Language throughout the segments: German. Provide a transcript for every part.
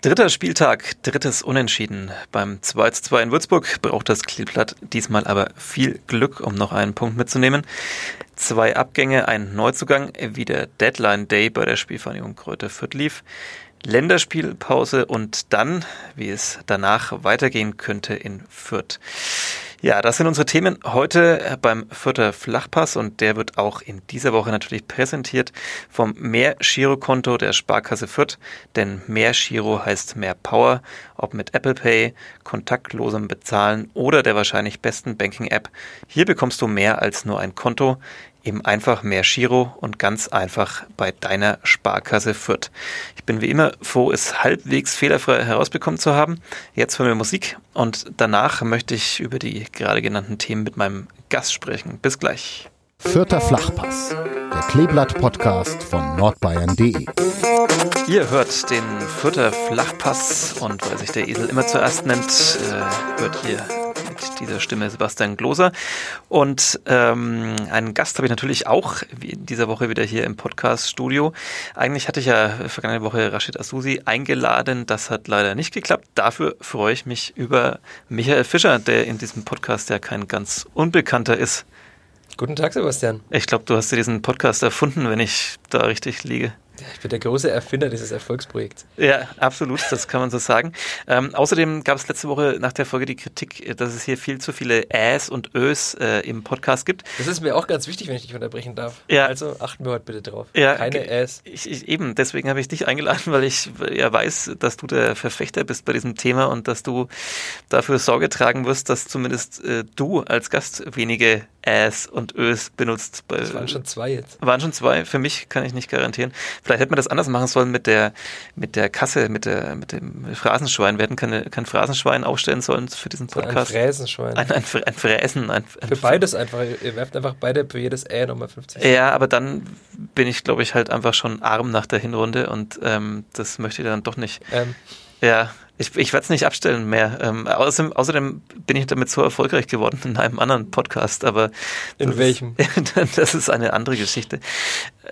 Dritter Spieltag, drittes Unentschieden. Beim 2 zu 2 in Würzburg braucht das Kleeblatt diesmal aber viel Glück, um noch einen Punkt mitzunehmen. Zwei Abgänge, ein Neuzugang, wie der Deadline Day bei der Spielvereinigung Kräuter Fürth lief. Länderspielpause und dann, wie es danach weitergehen könnte in Fürth. Ja, das sind unsere Themen heute beim Fürther Flachpass und der wird auch in dieser Woche natürlich präsentiert vom Mehr Girokonto der Sparkasse Fürth, denn Mehr Giro heißt mehr Power, ob mit Apple Pay, kontaktlosem Bezahlen oder der wahrscheinlich besten Banking App. Hier bekommst du mehr als nur ein Konto eben einfach mehr Giro und ganz einfach bei deiner Sparkasse Fürth. Ich bin wie immer froh, es halbwegs fehlerfrei herausbekommen zu haben. Jetzt hören wir Musik und danach möchte ich über die gerade genannten Themen mit meinem Gast sprechen. Bis gleich. Vierter Flachpass, der Kleeblatt-Podcast von nordbayern.de. Ihr hört den Vierter Flachpass und weil sich der Esel immer zuerst nennt, äh, hört ihr mit dieser Stimme Sebastian Gloser. Und ähm, einen Gast habe ich natürlich auch in dieser Woche wieder hier im Podcast-Studio. Eigentlich hatte ich ja vergangene Woche Rashid Asusi eingeladen. Das hat leider nicht geklappt. Dafür freue ich mich über Michael Fischer, der in diesem Podcast ja kein ganz Unbekannter ist. Guten Tag, Sebastian. Ich glaube, du hast dir diesen Podcast erfunden, wenn ich da richtig liege. Ich bin der große Erfinder dieses Erfolgsprojekts. Ja, absolut, das kann man so sagen. Ähm, außerdem gab es letzte Woche nach der Folge die Kritik, dass es hier viel zu viele Äs und Ös äh, im Podcast gibt. Das ist mir auch ganz wichtig, wenn ich dich unterbrechen darf. Ja. Also achten wir heute bitte drauf. Ja, Keine Äs. Ich, ich, eben, deswegen habe ich dich eingeladen, weil ich ja weiß, dass du der Verfechter bist bei diesem Thema und dass du dafür Sorge tragen wirst, dass zumindest äh, du als Gast wenige Äs und Ös benutzt. Bei, Das waren schon zwei jetzt. Waren schon zwei. Für mich kann ich nicht garantieren. Vielleicht hätte man das anders machen sollen mit der, mit der Kasse, mit der, mit dem Phrasenschwein. Wir hätten keine, kein Phrasenschwein aufstellen sollen für diesen Ein Podcast. Fräsenschwein. Ein, ein, ein Fräsen. Ein, ein Für beides einfach. Ihr werft einfach beide für jedes Ä nochmal 50. Ja, aber dann bin ich, glaube ich, halt einfach schon arm nach der Hinrunde und ähm, das möchte ich dann doch nicht. Ähm, Ja, ich, ich werde es nicht abstellen mehr. Ähm, außerdem, außerdem bin ich damit so erfolgreich geworden in einem anderen Podcast, aber In welchem? Ist, das ist eine andere Geschichte.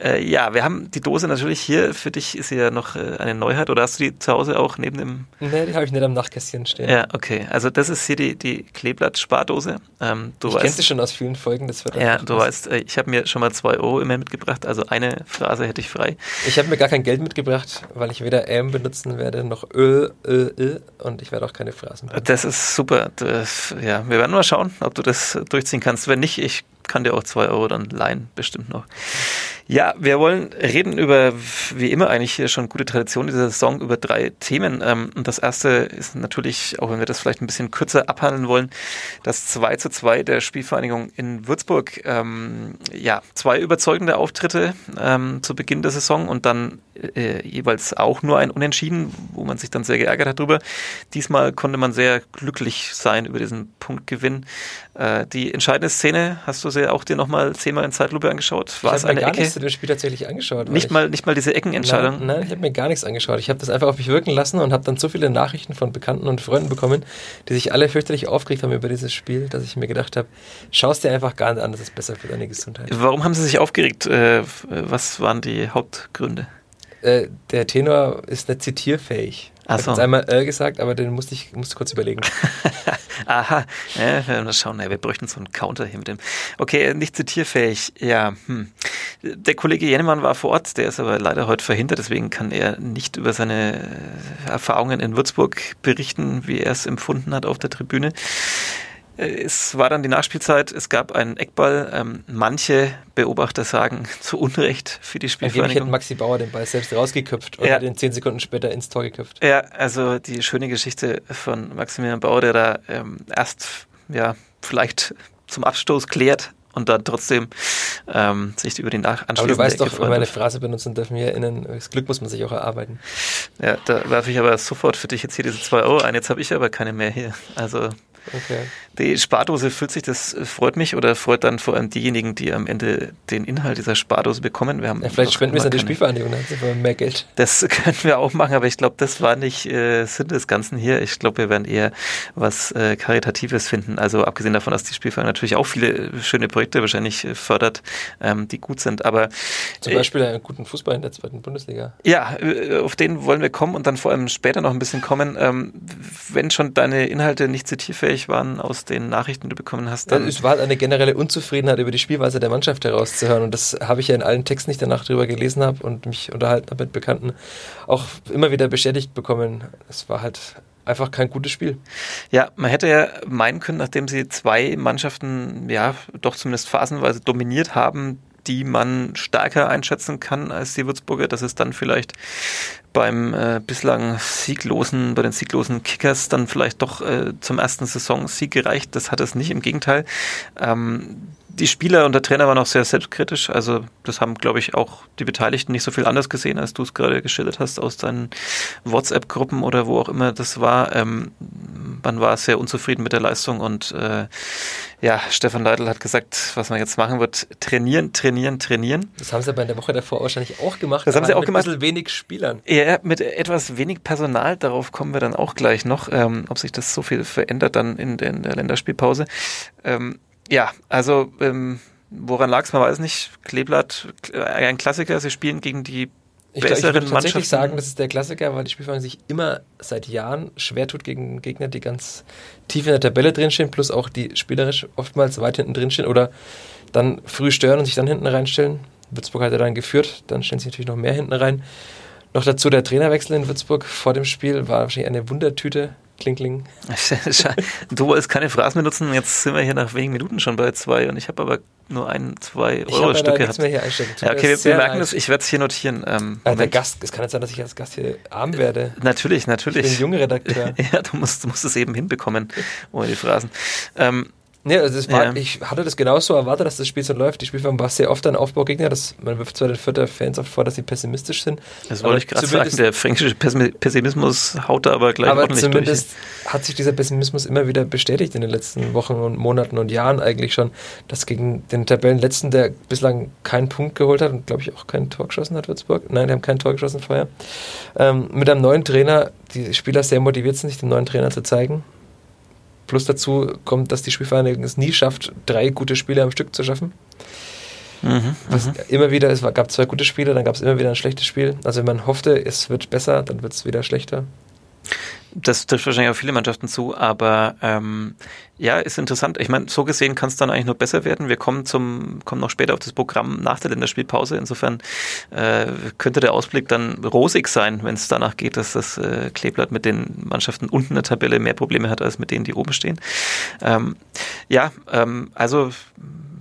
Äh, ja, wir haben die Dose natürlich hier. Für dich ist sie ja noch äh, eine Neuheit oder hast du die zu Hause auch neben dem nee, die habe ich nicht am Nachtkästchen stehen. Ja, okay. Also das ist hier die, die Kleeblatt-Spardose. Ähm, du ich weißt, kenne sie schon aus vielen Folgen. Das wird ja, du weißt, äh, ich habe mir schon mal zwei Euro immer mitgebracht, also eine Phrase hätte ich frei. Ich habe mir gar kein Geld mitgebracht, weil ich weder M benutzen werde noch Ö, Ö, Ö und ich werde auch keine Phrasen benutzen. Das ist super. Das, ja, wir werden mal schauen, ob du das durchziehen kannst. Wenn nicht, ich kann dir auch zwei Euro dann leihen, bestimmt noch. Ja, wir wollen reden über, wie immer eigentlich hier schon gute Tradition dieser Saison, über drei Themen. Ähm, Und das erste ist natürlich, auch wenn wir das vielleicht ein bisschen kürzer abhandeln wollen, das 2 zu 2 der Spielvereinigung in Würzburg. Ähm, ja, zwei überzeugende Auftritte ähm, zu Beginn der Saison und dann äh, jeweils auch nur ein Unentschieden, wo man sich dann sehr geärgert hat drüber. Diesmal konnte man sehr glücklich sein über diesen Punktgewinn. Äh, die entscheidende Szene hast du sie auch dir nochmal zehnmal in Zeitlupe angeschaut. War es eine Ecke? Zu dem Spiel tatsächlich angeschaut. Nicht ich, mal, nicht mal diese Eckenentscheidung. Nein, nein ich habe mir gar nichts angeschaut. Ich habe das einfach auf mich wirken lassen und habe dann so viele Nachrichten von Bekannten und Freunden bekommen, die sich alle fürchterlich aufgeregt haben über dieses Spiel, dass ich mir gedacht habe, schaust dir einfach gar nicht an, das ist besser für deine Gesundheit. Warum haben sie sich aufgeregt? Äh, was waren die Hauptgründe? Äh, der Tenor ist nicht zitierfähig. Ich Ach so. jetzt einmal äh gesagt, aber den musste ich musste kurz überlegen. Aha, ja, wir werden mal schauen. Ja, wir bräuchten so einen Counter hier mit dem. Okay, nicht zitierfähig. Ja, hm. Der Kollege Jennemann war vor Ort, der ist aber leider heute verhindert, deswegen kann er nicht über seine äh, Erfahrungen in Würzburg berichten, wie er es empfunden hat auf der Tribüne. Es war dann die Nachspielzeit, es gab einen Eckball. Ähm, manche Beobachter sagen zu Unrecht für die Angeblich hätte Spielvereinigung. Maxi Bauer den Ball selbst rausgeköpft und Ja. hat ihn zehn Sekunden später ins Tor geköpft. Ja, also die schöne Geschichte von Maximilian Bauer, der da ähm, erst ja vielleicht zum Abstoß klärt und dann trotzdem ähm, sich über den Anschluss. Aber du weißt doch, wenn wir eine Phrase benutzen dürfen wir erinnern, das Glück muss man sich auch erarbeiten. Ja, da werfe ich aber sofort für dich jetzt hier diese zwei Euro ein. Jetzt habe ich aber keine mehr hier. Also Okay. Die Spardose füllt sich, das freut mich oder freut dann vor allem diejenigen, die am Ende den Inhalt dieser Spardose bekommen. Wir haben ja, vielleicht spenden wir es an die Spielvereinigung, dann haben wir mehr Geld. Das könnten wir auch machen, aber ich glaube, das war nicht äh, Sinn des Ganzen hier. Ich glaube, wir werden eher was äh, Karitatives finden. Also abgesehen davon, dass die Spielvereinigung natürlich auch viele äh, schöne Projekte wahrscheinlich äh, fördert, ähm, die gut sind. Aber zum Beispiel einen guten Fußball in der zweiten Bundesliga. Ja, äh, auf den wollen wir kommen und dann vor allem später noch ein bisschen kommen. Ähm, wenn schon deine Inhalte nicht zitierfähig waren aus den Nachrichten, die du bekommen hast. Dann es war halt eine generelle Unzufriedenheit über die Spielweise der Mannschaft herauszuhören. Und das habe ich ja in allen Texten, die ich danach drüber gelesen habe und mich unterhalten habe mit Bekannten, auch immer wieder bestätigt bekommen. Es war halt einfach kein gutes Spiel. Ja, man hätte ja meinen können, nachdem sie zwei Mannschaften ja doch zumindest phasenweise dominiert haben, die man stärker einschätzen kann als die Würzburger, dass es dann vielleicht beim äh, bislang sieglosen, bei den sieglosen Kickers dann vielleicht doch äh, zum ersten Saisonsieg gereicht. Das hat es nicht, im Gegenteil. Ähm, die Spieler und der Trainer waren auch sehr selbstkritisch. Also das haben, glaube ich, auch die Beteiligten nicht so viel anders gesehen, als du es gerade geschildert hast aus deinen WhatsApp-Gruppen oder wo auch immer das war. Ähm, man war sehr unzufrieden mit der Leistung und äh, ja, Stefan Leitl hat gesagt, was man jetzt machen wird, trainieren, trainieren, trainieren. Das haben sie aber in der Woche davor wahrscheinlich auch gemacht. Das haben sie auch gemacht. Mit wenig Spielern. Ja, mit etwas wenig Personal, darauf kommen wir dann auch gleich noch, ähm, ob sich das so viel verändert dann in, in der Länderspielpause. Ähm, ja, also ähm, woran lag es, man weiß nicht. Kleeblatt, äh, ein Klassiker, sie spielen gegen die ich, glaub, ich würde tatsächlich sagen, das ist der Klassiker, weil die Spielvereinigung sich immer seit Jahren schwer tut gegen Gegner, die ganz tief in der Tabelle drinstehen, plus auch die spielerisch oftmals weit hinten drinstehen oder dann früh stören und sich dann hinten reinstellen. Würzburg hat ja dann geführt, dann stellen sie natürlich noch mehr hinten rein. Noch dazu der Trainerwechsel in Würzburg vor dem Spiel war wahrscheinlich eine Wundertüte. Kling, kling. du wolltest keine Phrasen benutzen, jetzt sind wir hier nach wenigen Minuten schon bei zwei und ich habe aber nur ein, zwei Euro-Stücke gehabt. Mehr hier. Ja, okay, wir, wir merken das, ich werde es hier notieren. Ähm, also der Gast, es kann jetzt sein, dass ich als Gast hier arm werde. Natürlich, natürlich. Ich bin ein junger Redakteur. ja, du musst, du musst es eben hinbekommen, ohne die Phrasen. Ähm, Nee, also das war, ja. ich hatte das genauso erwartet, dass das Spiel so läuft. Die Spielform war sehr oft ein Aufbaugegner. Das, man wirft zwar den Vierter Fans oft vor, dass sie pessimistisch sind. Das wollte ich gerade sagen. Der fränkische Pessimismus haut da aber gleich aber ordentlich zumindest durch. hat sich dieser Pessimismus immer wieder bestätigt in den letzten Wochen und Monaten und Jahren eigentlich schon, dass gegen den Tabellenletzten, der bislang keinen Punkt geholt hat und glaube ich auch kein Tor geschossen hat, Würzburg. Nein, die haben kein Tor geschossen vorher. Ähm, mit einem neuen Trainer, die Spieler sehr motiviert sind, sich den neuen Trainer zu zeigen Plus dazu kommt, dass die Spielvereinigung es nie schafft, drei gute Spiele am Stück zu schaffen. Mhm, Was mhm. immer wieder, es gab zwei gute Spiele, dann gab es immer wieder ein schlechtes Spiel. Also wenn man hoffte, es wird besser, dann wird es wieder schlechter. Das trifft wahrscheinlich auf viele Mannschaften zu, aber ähm, ja, ist interessant. Ich meine, so gesehen kann es dann eigentlich nur besser werden. Wir kommen zum, kommen noch später auf das Programm nach der Länderspielpause. Insofern äh, könnte der Ausblick dann rosig sein, wenn es danach geht, dass das äh, Kleeblatt mit den Mannschaften unten der Tabelle mehr Probleme hat als mit denen, die oben stehen. Ähm, ja, ähm, also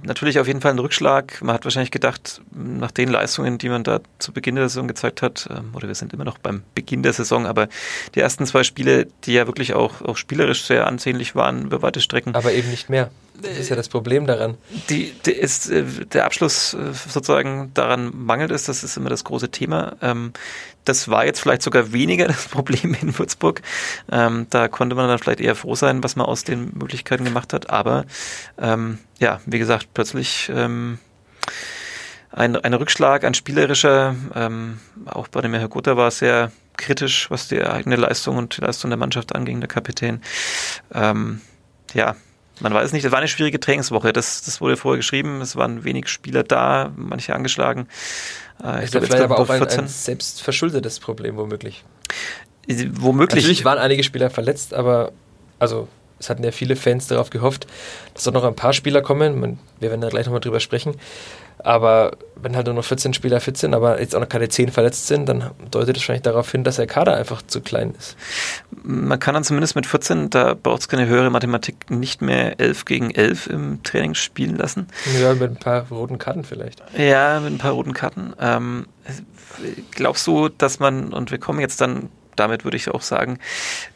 natürlich auf jeden Fall ein Rückschlag. Man hat wahrscheinlich gedacht, nach den Leistungen, die man da zu Beginn der Saison gezeigt hat, ähm, oder wir sind immer noch beim Beginn der Saison, aber die ersten zwei Spiele, die ja wirklich auch, auch spielerisch sehr ansehnlich waren über weite Strecken. Aber eben nicht mehr. Das ist ja das Problem daran. Die, die ist, äh, der Abschluss äh, sozusagen daran mangelt es, das ist immer das große Thema. Ähm, das war jetzt vielleicht sogar weniger das Problem in Würzburg. Ähm, da konnte man dann vielleicht eher froh sein, was man aus den Möglichkeiten gemacht hat. Aber ähm, ja, wie gesagt, plötzlich ein, ein Rückschlag, ein spielerischer, auch bei dem Herr Gotha war es sehr kritisch, was die eigene Leistung und die Leistung der Mannschaft anging, der Kapitän. Ja, man weiß nicht, es war eine schwierige Trainingswoche. Das, das wurde vorher geschrieben. Es waren wenig Spieler da, manche angeschlagen. Äh, ich glaube, vielleicht aber auch ein, ein selbstverschuldetes Problem, womöglich. Womöglich. Natürlich waren einige Spieler verletzt, aber also es hatten ja viele Fans darauf gehofft, dass doch noch ein paar Spieler kommen. Wir werden da gleich nochmal drüber sprechen. Aber wenn halt nur noch 14 Spieler fit sind, aber jetzt auch noch keine 10 verletzt sind, dann deutet das wahrscheinlich darauf hin, dass der Kader einfach zu klein ist. Man kann dann zumindest mit 14, da braucht es keine höhere Mathematik, nicht mehr 11 gegen 11 im Training spielen lassen. Ja, mit ein paar roten Karten vielleicht. Ja, mit ein paar roten Karten. Ähm, glaubst du, dass man, und wir kommen jetzt dann damit würde ich auch sagen,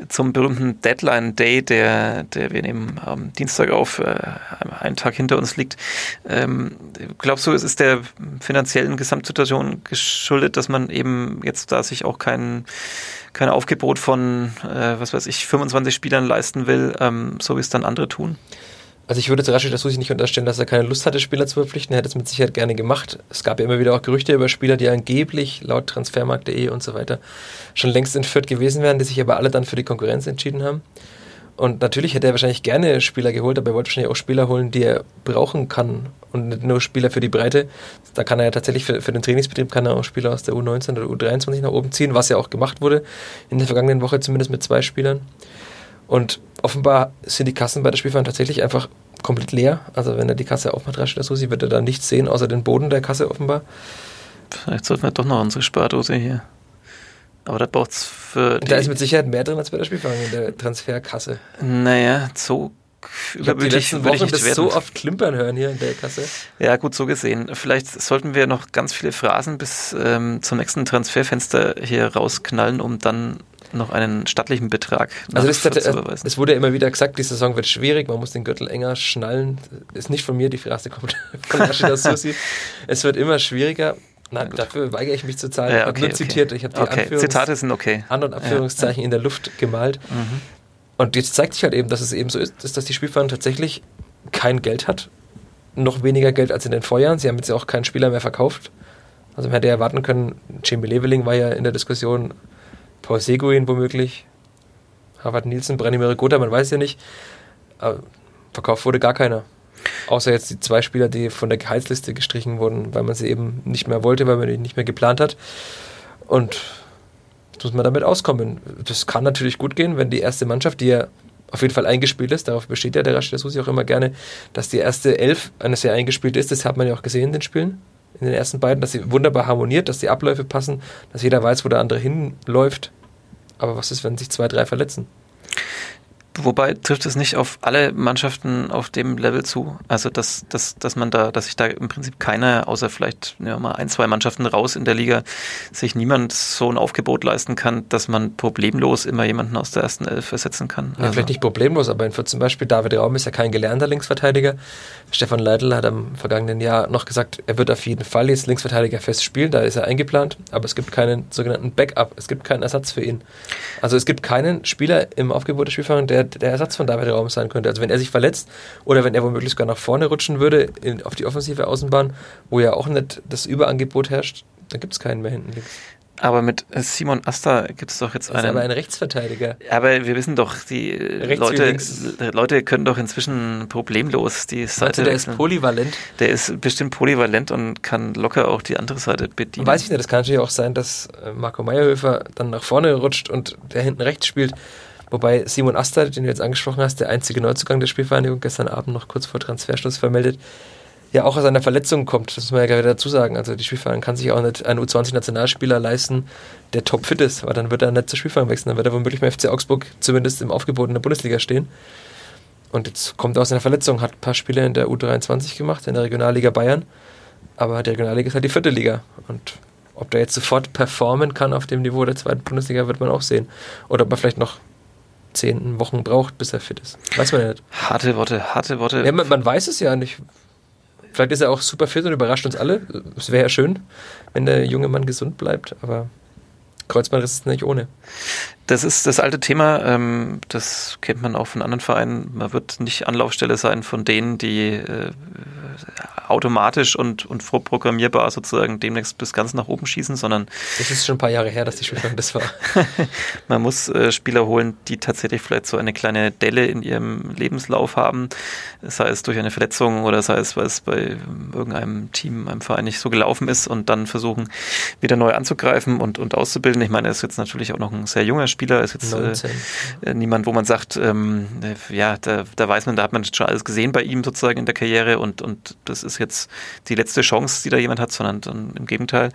zum berühmten Deadline Day, der, der wir nehmen am Dienstag auf, äh, einen Tag hinter uns liegt. Ähm, glaubst du, es ist der finanziellen Gesamtsituation geschuldet, dass man eben jetzt da sich auch kein, kein Aufgebot von, äh, was weiß ich, 25 Spielern leisten will, ähm, so wie es dann andere tun? Also ich würde zu Rashid Asusi nicht unterstellen, dass er keine Lust hatte, Spieler zu verpflichten. Er hätte es mit Sicherheit gerne gemacht. Es gab ja immer wieder auch Gerüchte über Spieler, die angeblich laut Transfermarkt.de und so weiter schon längst entführt gewesen wären, die sich aber alle dann für die Konkurrenz entschieden haben. Und natürlich hätte er wahrscheinlich gerne Spieler geholt, aber er wollte wahrscheinlich auch Spieler holen, die er brauchen kann und nicht nur Spieler für die Breite. Da kann er ja tatsächlich für, für den Trainingsbetrieb kann er auch Spieler aus der U19 oder U23 nach oben ziehen, was ja auch gemacht wurde in der vergangenen Woche zumindest mit zwei Spielern. Und offenbar sind die Kassen bei der Spielverein tatsächlich einfach komplett leer. Also wenn er die Kasse aufmacht, rasch oder so, wird er da nichts sehen, außer den Boden der Kasse offenbar. Vielleicht sollten wir doch noch unsere Spardose hier. Aber da braucht es für. Da ist mit Sicherheit mehr drin als bei der Spielverein in der Transferkasse. Naja, so ich habe die letzten Wochen das werden. so oft klimpern hören hier in der Kasse. Ja, gut, so gesehen. Vielleicht sollten wir noch ganz viele Phrasen bis ähm, zum nächsten Transferfenster hier rausknallen, um dann noch einen stattlichen Betrag also das, das, es wurde ja immer wieder gesagt, die Saison wird schwierig, man muss den Gürtel enger schnallen. Ist nicht von mir, die Phrase kommt von Rashida Susi. es wird immer schwieriger. Nein, dafür weigere ich mich zu zahlen. Ja, okay, ich habe nur okay. zitiert, ich habe die okay. Zitate sind okay. An- und Abführungszeichen ja. in der Luft gemalt. Mhm. Und jetzt zeigt sich halt eben, dass es eben so ist, dass die Spielverein tatsächlich kein Geld hat. Noch weniger Geld als in den Vorjahren. Sie haben jetzt ja auch keinen Spieler mehr verkauft. Also man hätte ja erwarten können, Jamie Leveling war ja in der Diskussion, Paul Seguin womöglich, Harvard Nielsen, Branimir Gotha, man weiß ja nicht. Aber verkauft wurde gar keiner. Außer jetzt die zwei Spieler, die von der Gehaltsliste gestrichen wurden, weil man sie eben nicht mehr wollte, weil man die nicht mehr geplant hat. Und jetzt muss man damit auskommen. Das kann natürlich gut gehen, wenn die erste Mannschaft, die ja auf jeden Fall eingespielt ist, darauf besteht ja der Rashid Susi auch immer gerne, dass die erste Elf eine sehr eingespielt ist. Das hat man ja auch gesehen in den Spielen in den ersten beiden, dass sie wunderbar harmoniert, dass die Abläufe passen, dass jeder weiß, wo der andere hinläuft. Aber was ist, wenn sich zwei, drei verletzen? Wobei trifft es nicht auf alle Mannschaften auf dem Level zu. Also dass, dass, dass man da, dass sich da im Prinzip keiner, außer vielleicht ja, mal ein, zwei Mannschaften raus in der Liga, sich niemand so ein Aufgebot leisten kann, dass man problemlos immer jemanden aus der ersten Elf ersetzen kann. Ja, also. Vielleicht nicht problemlos, aber zum Beispiel David Raum ist ja kein gelernter Linksverteidiger. Stefan Leitl hat am vergangenen Jahr noch gesagt, er wird auf jeden Fall jetzt Linksverteidiger fest spielen, da ist er eingeplant, aber es gibt keinen sogenannten Backup, es gibt keinen Ersatz für ihn. Also es gibt keinen Spieler im Aufgebot der Spielfahrer, der der Ersatz von David Raum sein könnte. Also wenn er sich verletzt oder wenn er womöglich sogar nach vorne rutschen würde in, auf die offensive Außenbahn, wo ja auch nicht das Überangebot herrscht, dann gibt es keinen mehr hinten links. Aber mit Simon Asta gibt es doch jetzt einen. Ist aber ein Rechtsverteidiger. Aber wir wissen doch, die Leute, Leute können doch inzwischen problemlos die Seite. der ist polyvalent. Der ist bestimmt polyvalent und kann locker auch die andere Seite bedienen. Weiß ich nicht, das kann natürlich auch sein, dass äh, Marco Meyerhöfer dann nach vorne rutscht und der hinten rechts spielt. Wobei Simon Asta, den du jetzt angesprochen hast, der einzige Neuzugang der Spielvereinigung, gestern Abend noch kurz vor Transferschluss vermeldet, ja auch aus einer Verletzung kommt. Das muss man ja gerade dazu sagen. Also die Spielvereinigung kann sich auch nicht einen U20-Nationalspieler leisten, der topfit ist, weil dann wird er nicht zur Spielvereinigung wechseln. Dann wird er womöglich beim FC Augsburg zumindest im Aufgebot in der Bundesliga stehen. Und jetzt kommt er aus einer Verletzung, hat ein paar Spiele in der U23 gemacht, in der Regionalliga Bayern. Aber die Regionalliga ist halt die vierte Liga. Und ob der jetzt sofort performen kann auf dem Niveau der zweiten Bundesliga, wird man auch sehen. Oder ob er vielleicht noch zehn Wochen braucht, bis er fit ist. Weiß man ja nicht. Harte Worte, harte Worte. Ja, man, man weiß es ja nicht. Vielleicht ist er auch super fit und überrascht uns alle. Es wäre ja schön, wenn der junge Mann gesund bleibt, aber Kreuzbandriss ist nicht ohne. Das ist das alte Thema, ähm, das kennt man auch von anderen Vereinen. Man wird nicht Anlaufstelle sein von denen, die äh, automatisch und, und vorprogrammierbar sozusagen demnächst bis ganz nach oben schießen, sondern. Das ist schon ein paar Jahre her, dass die Spieler das war. man muss äh, Spieler holen, die tatsächlich vielleicht so eine kleine Delle in ihrem Lebenslauf haben, sei es durch eine Verletzung oder sei es, weil es bei irgendeinem Team, einem Verein nicht so gelaufen ist und dann versuchen, wieder neu anzugreifen und, und auszubilden. Ich meine, er ist jetzt natürlich auch noch ein sehr junger Spieler, ist jetzt äh, niemand, wo man sagt, ähm, ja, da, da weiß man, da hat man schon alles gesehen bei ihm sozusagen in der Karriere und, und das ist jetzt die letzte Chance, die da jemand hat, sondern dann im Gegenteil.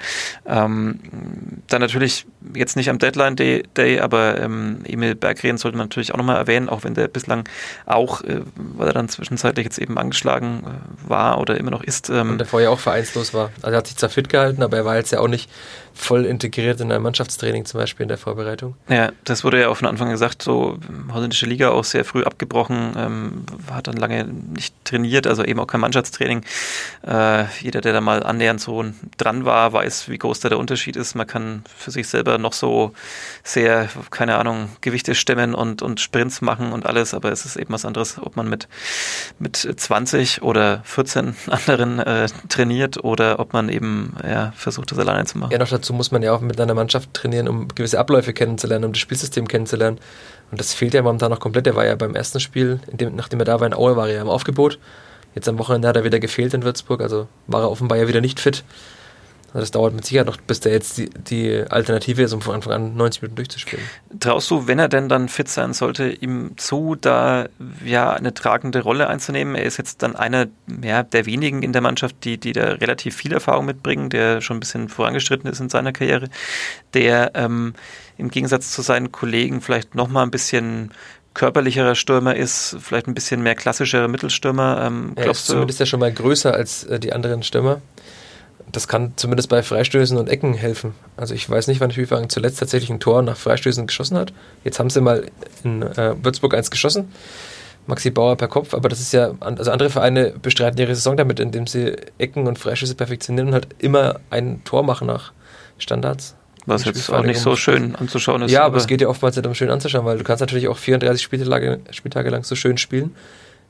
Ähm, dann natürlich jetzt nicht am Deadline Day, Day aber ähm, Emil Berggren sollte man natürlich auch nochmal erwähnen, auch wenn der bislang auch, äh, weil er dann zwischenzeitlich jetzt eben angeschlagen äh, war oder immer noch ist. Ähm, Und der vorher auch vereinslos war. Also er hat sich zwar fit gehalten, aber er war jetzt ja auch nicht voll integriert in ein Mannschaftstraining zum Beispiel in der Vorbereitung. Ja, das wurde ja auch von Anfang gesagt, so holländische Liga auch sehr früh abgebrochen, ähm, hat dann lange nicht trainiert, also eben auch kein Mannschaftstraining. Äh, jeder, der da mal annähernd so dran war, weiß, wie groß da der Unterschied ist. Man kann für sich selber noch so sehr, keine Ahnung, Gewichte stemmen und, und Sprints machen und alles, aber es ist eben was anderes, ob man mit, mit 20 oder 14 anderen äh, trainiert oder ob man eben ja, versucht, das alleine zu machen. Ja, noch dazu muss man ja auch mit einer Mannschaft trainieren, um gewisse Abläufe kennenzulernen, um das Spielsystem kennenzulernen. Und das fehlt ja momentan noch komplett. Er war ja beim ersten Spiel, dem, nachdem er da war in Aue, war er ja im Aufgebot. Jetzt am Wochenende hat er wieder gefehlt in Würzburg, also war er offenbar ja wieder nicht fit. Das dauert mit Sicherheit noch, bis der jetzt die, die Alternative ist, um von Anfang an 90 Minuten durchzuspielen. Traust du, wenn er denn dann fit sein sollte, ihm zu, da ja eine tragende Rolle einzunehmen? Er ist jetzt dann einer ja, der wenigen in der Mannschaft, die, die da relativ viel Erfahrung mitbringen, der schon ein bisschen vorangeschritten ist in seiner Karriere, der ähm, im Gegensatz zu seinen Kollegen vielleicht nochmal ein bisschen körperlicherer Stürmer ist, vielleicht ein bisschen mehr klassischerer Mittelstürmer. Ähm, er ist zumindest ja schon mal größer als äh, die anderen Stürmer das kann zumindest bei Freistößen und Ecken helfen. Also ich weiß nicht, wann Spielverein zuletzt tatsächlich ein Tor nach Freistößen geschossen hat. Jetzt haben sie mal in äh, Würzburg eins geschossen. Maxi Bauer per Kopf, aber das ist ja, also andere Vereine bestreiten ihre Saison damit, indem sie Ecken und Freistöße perfektionieren und halt immer ein Tor machen nach Standards. Was jetzt auch nicht so schön anzuschauen ist. Ja, aber, aber es geht ja oftmals nicht um schön anzuschauen, weil du kannst natürlich auch 34 Spieltage, Spieltage lang so schön spielen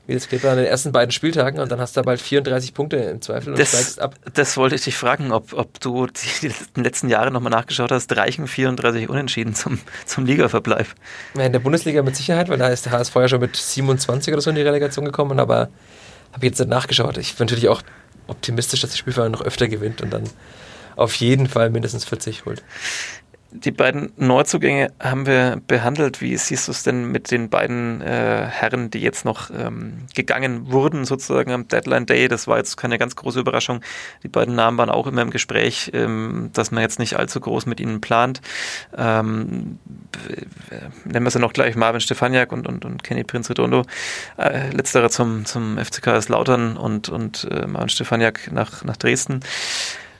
wie das geht an den ersten beiden Spieltagen und dann hast du bald 34 Punkte im Zweifel und das, steigst ab. Das wollte ich dich fragen, ob, ob du die letzten Jahre nochmal nachgeschaut hast, reichen 34 Unentschieden zum, zum Ligaverbleib? Ja, in der Bundesliga mit Sicherheit, weil da ist der HSV ja schon mit 27 oder so in die Relegation gekommen, aber habe jetzt nicht nachgeschaut. Ich bin natürlich auch optimistisch, dass der Spielverein noch öfter gewinnt und dann auf jeden Fall mindestens 40 holt. Die beiden Neuzugänge haben wir behandelt. Wie siehst du es denn mit den beiden äh, Herren, die jetzt noch ähm, gegangen wurden, sozusagen am Deadline Day? Das war jetzt keine ganz große Überraschung. Die beiden Namen waren auch immer im Gespräch, ähm, dass man jetzt nicht allzu groß mit ihnen plant. Ähm, nennen wir sie noch gleich Marvin Stefaniak und, und, und Kenny Prinz Redondo. Äh, letzterer zum, zum FCK Lautern und, und äh, Marvin Stefaniak nach, nach Dresden.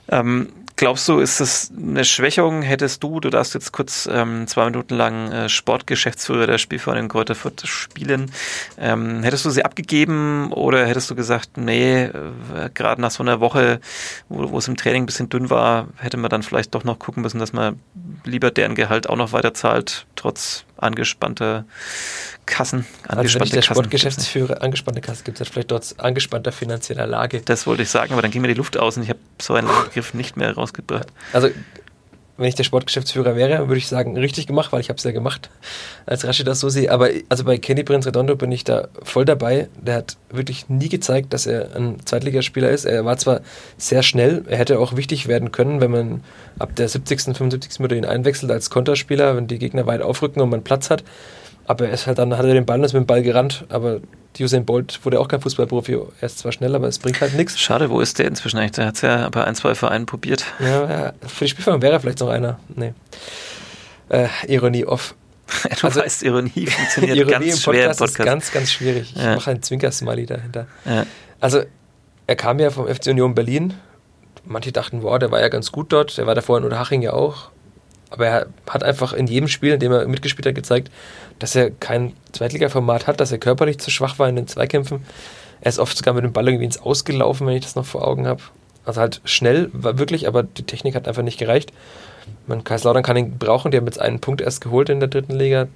Ähm, Glaubst du, ist das eine Schwächung? Hättest du, du darfst jetzt kurz ähm, zwei Minuten lang äh, Sportgeschäftsführer der Spielvereinigung Kräuter Fürth spielen, ähm, hättest du sie abgegeben oder hättest du gesagt, nee, äh, gerade nach so einer Woche, wo, wo es im Training ein bisschen dünn war, hätte man dann vielleicht doch noch gucken müssen, dass man lieber deren Gehalt auch noch weiter zahlt, trotz angespannter Kassen, angespannte also wenn ich der Sportgeschäftsführer, angespannte Kassen gibt es vielleicht dort angespannter finanzieller Lage. Das wollte ich sagen, aber dann ging mir die Luft aus und ich habe so einen Begriff nicht mehr rausgebracht. Also wenn ich der Sportgeschäftsführer wäre, würde ich sagen, richtig gemacht, weil ich habe es ja gemacht, als Rashid das so sehe. Aber also bei Kenny Prince Redondo bin ich da voll dabei. Der hat wirklich nie gezeigt, dass er ein Zweitligaspieler ist. Er war zwar sehr schnell, er hätte auch wichtig werden können, wenn man ab der 70., 75. Minute ihn einwechselt als Konterspieler, wenn die Gegner weit aufrücken und man Platz hat. Aber er ist halt dann hat er den Ball und ist mit dem Ball gerannt. Aber Usain Bolt wurde auch kein Fußballprofi. Er ist zwar schnell, aber es bringt halt nichts. Schade, wo ist der inzwischen eigentlich? Der hat es ja bei ein, zwei Vereinen probiert. Ja, für die Spielfang wäre er vielleicht noch einer. Nee. Äh, Ironie off. du also, weißt, Ironie funktioniert Ironie ganz im Podcast schwer im Podcast. ist ganz, ganz schwierig. Ich ja. mache einen Zwinker-Smiley dahinter. Ja. Also, er kam ja vom FC Union Berlin. Manche dachten, wow, der war ja ganz gut dort. Der war davor in Unterhaching ja auch. Aber er hat einfach in jedem Spiel, in dem er mitgespielt hat, gezeigt, dass er kein Zweitliga-Format hat, dass er körperlich zu schwach war in den Zweikämpfen. Er ist oft sogar mit dem Ball irgendwie ins Ausgelaufen, wenn ich das noch vor Augen habe. Also halt schnell war wirklich, aber die Technik hat einfach nicht gereicht. Man, Kaiserslautern kann ihn brauchen, die haben jetzt einen Punkt erst geholt in der dritten Liga.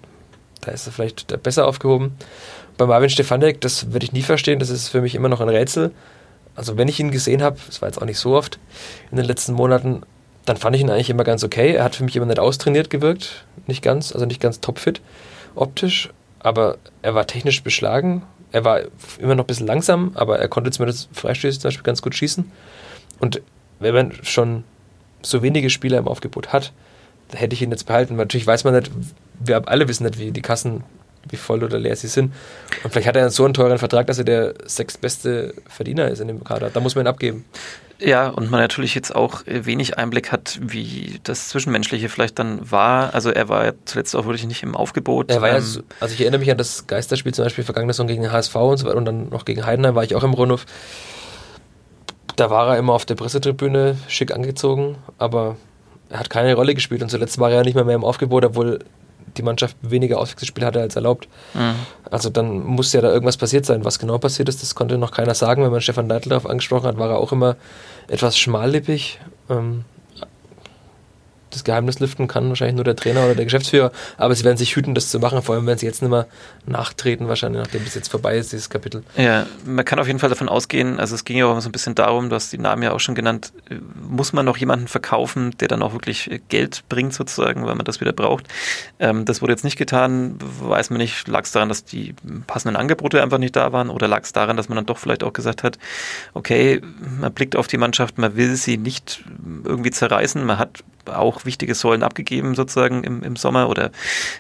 Da ist er vielleicht besser aufgehoben. Bei Marvin Stefanek, das würde ich nie verstehen, das ist für mich immer noch ein Rätsel. Also wenn ich ihn gesehen habe, das war jetzt auch nicht so oft in den letzten Monaten, dann fand ich ihn eigentlich immer ganz okay. Er hat für mich immer nicht austrainiert gewirkt, nicht ganz, also nicht ganz topfit optisch, aber er war technisch beschlagen. Er war immer noch ein bisschen langsam, aber er konnte zumindest Freistöße zum Beispiel ganz gut schießen. Und wenn man schon so wenige Spieler im Aufgebot hat, hätte ich ihn jetzt behalten. Natürlich weiß man nicht, wir alle wissen nicht, wie die Kassen wie voll oder leer sie sind. Und vielleicht hat er so einen teuren Vertrag, dass er der sechstbeste Verdiener ist in dem Kader. Da muss man ihn abgeben. Ja, und man natürlich jetzt auch wenig Einblick hat, wie das Zwischenmenschliche vielleicht dann war. Also er war ja zuletzt auch wirklich nicht im Aufgebot. Er war ja, ähm, also ich erinnere mich an das Geisterspiel zum Beispiel vergangene Saison gegen HSV und so weiter und dann noch gegen Heidenheim war ich auch im Rundhof. Da war er immer auf der Pressetribüne schick angezogen, aber er hat keine Rolle gespielt und zuletzt war er ja nicht mehr, mehr im Aufgebot, obwohl die Mannschaft weniger Auswechselspiele hatte als erlaubt. Mhm. Also dann muss ja da irgendwas passiert sein. Was genau passiert ist, das konnte noch keiner sagen. Wenn man Stefan Neidl darauf angesprochen hat, war er auch immer etwas schmallippig. Ähm, das Geheimnis lüften kann wahrscheinlich nur der Trainer oder der Geschäftsführer, aber sie werden sich hüten, das zu machen, vor allem wenn sie jetzt nicht mehr nachtreten, wahrscheinlich, nachdem es jetzt vorbei ist, dieses Kapitel. Ja, man kann auf jeden Fall davon ausgehen, also es ging ja auch so ein bisschen darum, du hast die Namen ja auch schon genannt, muss man noch jemanden verkaufen, der dann auch wirklich Geld bringt sozusagen, weil man das wieder braucht. Ähm, das wurde jetzt nicht getan, weiß man nicht, lag es daran, dass die passenden Angebote einfach nicht da waren oder lag es daran, dass man dann doch vielleicht auch gesagt hat, okay, man blickt auf die Mannschaft, man will sie nicht irgendwie zerreißen, man hat auch wichtige Säulen abgegeben sozusagen im, im Sommer oder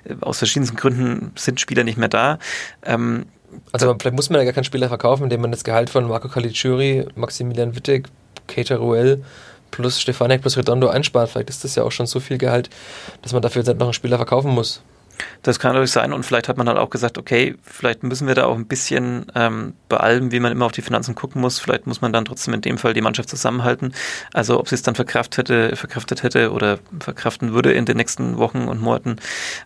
äh, aus verschiedensten Gründen sind Spieler nicht mehr da. Ähm, also vielleicht muss man ja gar keinen Spieler verkaufen, indem man das Gehalt von Marco Caligiuri, Maximilian Wittig, Keita Ruel plus Stefanek plus Redondo einspart. Vielleicht ist das ja auch schon so viel Gehalt, dass man dafür jetzt noch einen Spieler verkaufen muss. Das kann natürlich sein und vielleicht hat man dann auch gesagt, okay, vielleicht müssen wir da auch ein bisschen ähm, bei allem, wie man immer auf die Finanzen gucken muss, vielleicht muss man dann trotzdem in dem Fall die Mannschaft zusammenhalten. Also ob sie es dann verkraft hätte, verkraftet hätte oder verkraften würde in den nächsten Wochen und Monaten,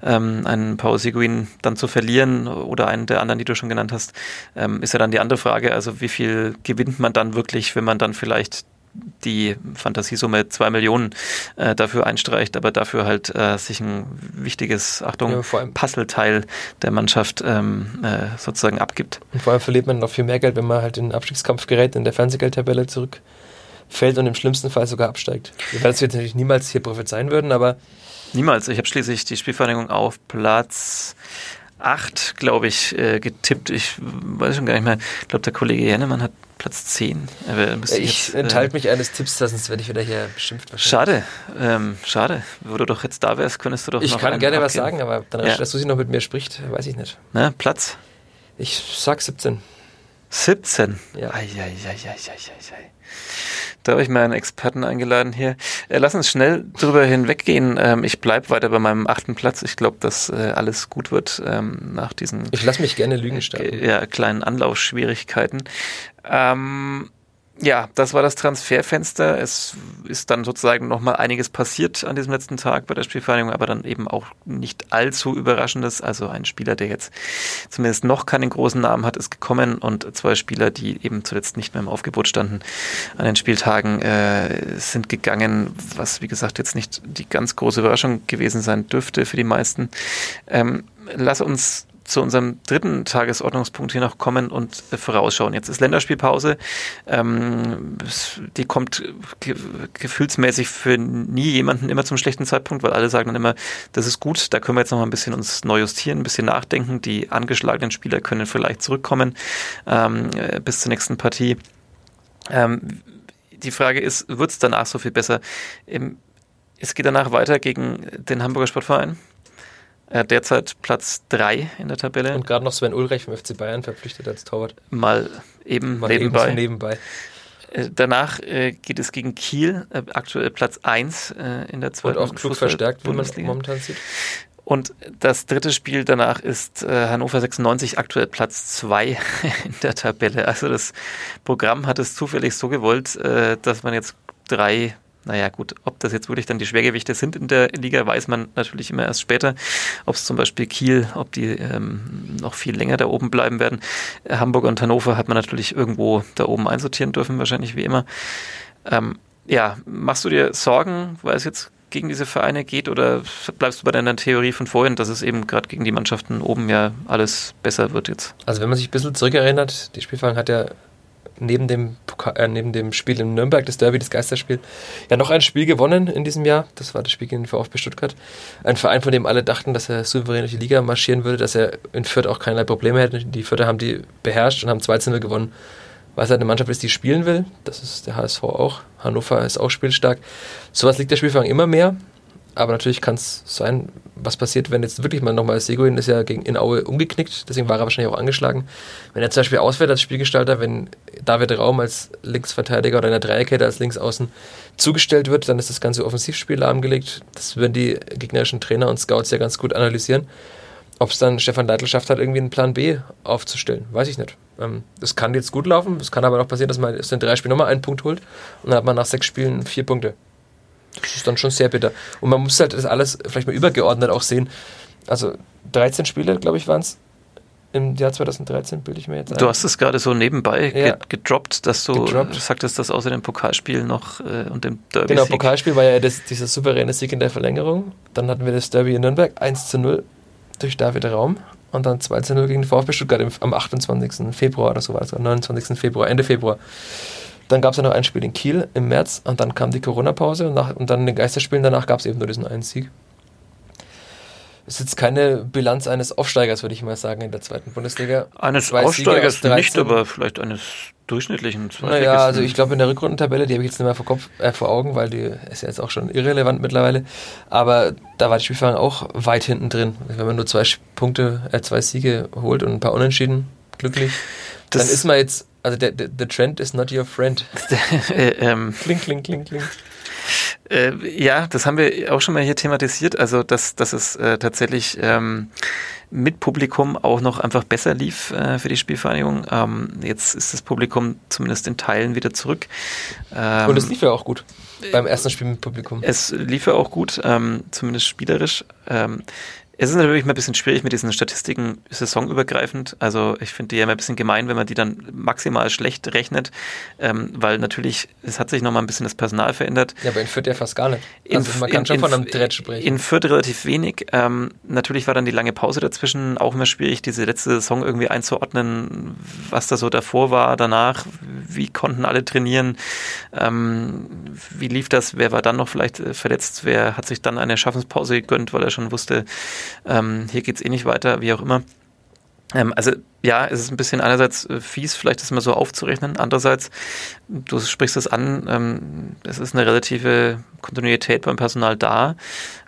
ähm, einen Paul Seguin dann zu verlieren oder einen der anderen, die du schon genannt hast, ähm, ist ja dann die andere Frage. Also wie viel gewinnt man dann wirklich, wenn man dann vielleicht die Fantasiesumme zwei Millionen äh, dafür einstreicht, aber dafür halt äh, sich ein wichtiges, Achtung, ja, Puzzleteil der Mannschaft ähm, äh, sozusagen abgibt. Und vor allem verliert man noch viel mehr Geld, wenn man halt in den Abstiegskampf gerät, in der Fernsehgeldtabelle zurückfällt und im schlimmsten Fall sogar absteigt. Wir werden es jetzt natürlich niemals hier prophezeien würden, aber Niemals. Ich habe schließlich die Spielvereinigung auf Platz 8, glaube ich, äh, getippt. Ich weiß schon gar nicht mehr. Ich glaube, der Kollege Jennemann hat Platz 10. ich jetzt, enthalte äh, mich eines Tipps, sonst werde ich wieder hier beschimpft. Schade, ähm, schade. Wo du doch jetzt da wärst, könntest du doch Ich kann gerne abgeben. was sagen, aber dann, ja. dass Susi noch mit mir spricht, weiß ich nicht. Na, Platz? Ich sag 17. 17? Ja. Ei, ei, ei, ei, ei, ei, ei. Da habe ich mir einen Experten eingeladen hier. Äh, lass uns schnell drüber hinweggehen. Ähm, ich bleibe weiter bei meinem achten Platz. Ich glaube, dass äh, alles gut wird ähm, nach diesen. Ich lasse mich gerne lügen starten. Äh, ja, kleinen Anlaufschwierigkeiten. Ähm, ja, das war das Transferfenster. Es ist dann sozusagen nochmal einiges passiert an diesem letzten Tag bei der Spielvereinigung, aber dann eben auch nicht allzu überraschendes. Also ein Spieler, der jetzt zumindest noch keinen großen Namen hat, ist gekommen und zwei Spieler, die eben zuletzt nicht mehr im Aufgebot standen an den Spieltagen, äh, sind gegangen, was wie gesagt jetzt nicht die ganz große Überraschung gewesen sein dürfte für die meisten. Ähm, lass uns zu unserem dritten Tagesordnungspunkt hier noch kommen und äh, vorausschauen. Jetzt ist Länderspielpause. Ähm, die kommt ge gefühlsmäßig für nie jemanden immer zum schlechten Zeitpunkt, weil alle sagen dann immer, das ist gut, da können wir jetzt noch mal ein bisschen uns neu justieren, ein bisschen nachdenken. Die angeschlagenen Spieler können vielleicht zurückkommen ähm, äh, bis zur nächsten Partie. Ähm, die Frage ist, wird es danach so viel besser? Es geht danach weiter gegen den Hamburger Sportverein. Er derzeit Platz 3 in der Tabelle. Und gerade noch Sven Ulreich vom FC Bayern verpflichtet als Torwart. Mal eben Mal nebenbei. Eben nebenbei. Äh, danach äh, geht es gegen Kiel, äh, aktuell Platz 1 äh, in der zweiten Und auch klug verstärkt, wie man momentan sieht. Und das dritte Spiel danach ist äh, Hannover 96 aktuell Platz 2 in der Tabelle. Also das Programm hat es zufällig so gewollt, äh, dass man jetzt drei naja, gut, ob das jetzt wirklich dann die Schwergewichte sind in der Liga, weiß man natürlich immer erst später. Ob es zum Beispiel Kiel, ob die ähm, noch viel länger da oben bleiben werden. Hamburg und Hannover hat man natürlich irgendwo da oben einsortieren dürfen, wahrscheinlich wie immer. Ähm, ja, machst du dir Sorgen, weil es jetzt gegen diese Vereine geht oder bleibst du bei deiner Theorie von vorhin, dass es eben gerade gegen die Mannschaften oben ja alles besser wird jetzt? Also wenn man sich ein bisschen zurückerinnert, die Spielverein hat ja neben dem, äh, neben dem Spiel in Nürnberg, das Derby, das Geisterspiel, ja noch ein Spiel gewonnen in diesem Jahr. Das war das Spiel gegen den VfB Stuttgart. Ein Verein, von dem alle dachten, dass er souverän durch die Liga marschieren würde, dass er in Fürth auch keinerlei Probleme hätte. Die Fürther haben die beherrscht und haben 2-0 gewonnen. Weil es halt eine Mannschaft ist, die spielen will. Das ist der HSV auch. Hannover ist auch spielstark. Sowas liegt der Spielfang immer mehr. Aber natürlich kann es sein, was passiert, wenn jetzt wirklich mal nochmal Seguin ist ja gegen in Aue umgeknickt, deswegen war er wahrscheinlich auch angeschlagen. Wenn er zum Beispiel ausfällt als Spielgestalter, wenn David Raum als Linksverteidiger oder in der Dreierkette als Linksaußen zugestellt wird, dann ist das ganze Offensivspiel lahmgelegt. Das werden die gegnerischen Trainer und Scouts ja ganz gut analysieren. Ob es dann Stefan Leitl schafft hat, irgendwie einen Plan B aufzustellen, weiß ich nicht. Ähm, das kann jetzt gut laufen, es kann aber auch passieren, dass man aus den drei Spielen nochmal einen Punkt holt und dann hat man nach sechs Spielen vier Punkte. Das ist dann schon sehr bitter. Und man muss halt das alles vielleicht mal übergeordnet auch sehen. Also 13 Spiele, glaube ich, waren es im Jahr 2013, bilde ich mir jetzt ein. Du hast es gerade so nebenbei ja. gedroppt, dass du gedroppt. sagtest, dass außer dem Pokalspiel noch äh, und dem Derby. Genau, Pokalspiel war ja das, dieser souveräne Sieg in der Verlängerung. Dann hatten wir das Derby in Nürnberg 1 zu 0 durch David Raum und dann 2 zu 0 gegen den VfB Stuttgart im, am 28. Februar oder so war es, am 29. Februar, Ende Februar. Dann gab es ja noch ein Spiel in Kiel im März und dann kam die Corona-Pause und, und dann in den Geisterspielen danach gab es eben nur diesen einen Sieg. Ist jetzt keine Bilanz eines Aufsteigers, würde ich mal sagen, in der zweiten Bundesliga. Eines Zwei Aufsteigers nicht, aber vielleicht eines durchschnittlichen Naja, also ich glaube in der Rückrundentabelle, die habe ich jetzt nicht mehr vor, Kopf, äh, vor Augen, weil die ist ja jetzt auch schon irrelevant mittlerweile. Aber da war die Spielfang auch weit hinten drin. Wenn man nur zwei Punkte, äh, zwei Siege holt und ein paar Unentschieden, glücklich, das dann ist man jetzt also der, der, der Trend is not your friend. äh, ähm, kling, kling, kling, kling. Äh, ja, das haben wir auch schon mal hier thematisiert. Also, dass, dass es äh, tatsächlich ähm, mit Publikum auch noch einfach besser lief äh, für die Spielvereinigung. Ähm, jetzt ist das Publikum zumindest in Teilen wieder zurück. Ähm, Und es lief ja auch gut beim ersten Spiel mit Publikum. Es lief ja auch gut, ähm, zumindest spielerisch. Es ist natürlich mal ein bisschen schwierig mit diesen Statistiken saisonübergreifend. Also ich finde die ja immer ein bisschen gemein, wenn man die dann maximal schlecht rechnet, ähm, weil natürlich, es hat sich nochmal ein bisschen das Personal verändert. Ja, aber in Fürth ja fast gar nicht. Also in, man kann in, schon von einem Dredge sprechen. In Fürth relativ wenig. Ähm, natürlich war dann die lange Pause dazwischen auch immer schwierig, diese letzte Saison irgendwie einzuordnen, was da so davor war, danach, wie konnten alle trainieren, ähm, wie lief das, wer war dann noch vielleicht äh, verletzt, wer hat sich dann eine Schaffenspause gegönnt, weil er schon wusste, ähm, hier geht es eh nicht weiter, wie auch immer. Ähm, also ja, es ist ein bisschen einerseits äh, fies, vielleicht das mal so aufzurechnen. Andererseits, du sprichst es an, ähm, es ist eine relative Kontinuität beim Personal da.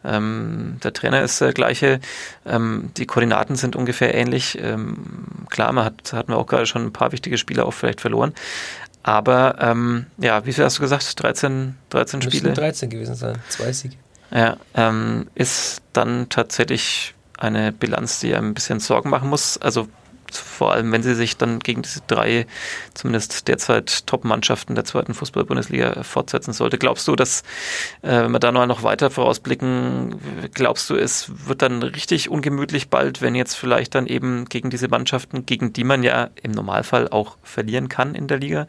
Ähm, der Trainer ist der gleiche. Ähm, die Koordinaten sind ungefähr ähnlich. Ähm, klar, man hat, hatten wir auch gerade schon ein paar wichtige Spieler auch vielleicht verloren. Aber ähm, ja, wie viel hast du gesagt? 13, 13 Müssten Spiele? 13 gewesen sein. Zwei Siege. Ja, ähm, ist dann tatsächlich eine Bilanz, die einem ein bisschen Sorgen machen muss. Also vor allem, wenn sie sich dann gegen diese drei, zumindest derzeit Top-Mannschaften der zweiten Fußball-Bundesliga fortsetzen sollte. Glaubst du, dass, äh, wenn wir da noch weiter vorausblicken, glaubst du, es wird dann richtig ungemütlich bald, wenn jetzt vielleicht dann eben gegen diese Mannschaften, gegen die man ja im Normalfall auch verlieren kann in der Liga,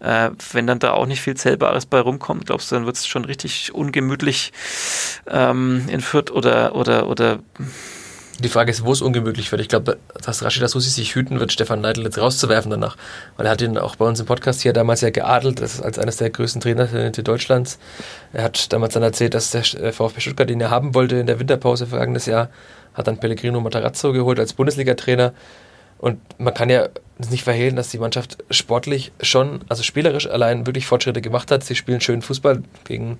äh, wenn dann da auch nicht viel Zählbares bei rumkommt, glaubst du, dann wird es schon richtig ungemütlich ähm, in Fürth oder, oder, oder die Frage ist, wo es ungemütlich wird. Ich glaube, dass Rashida Susi sich hüten wird, Stefan Neidl jetzt rauszuwerfen danach. Weil er hat ihn auch bei uns im Podcast hier damals ja geadelt, als eines der größten Trainer Deutschlands. Er hat damals dann erzählt, dass der äh, VfB Stuttgart ihn ja haben wollte in der Winterpause vergangenes Jahr. Hat dann Pellegrino Matarazzo geholt als Bundesliga-Trainer. Und man kann ja nicht verhehlen, dass die Mannschaft sportlich schon, also spielerisch allein wirklich Fortschritte gemacht hat. Sie spielen schönen Fußball gegen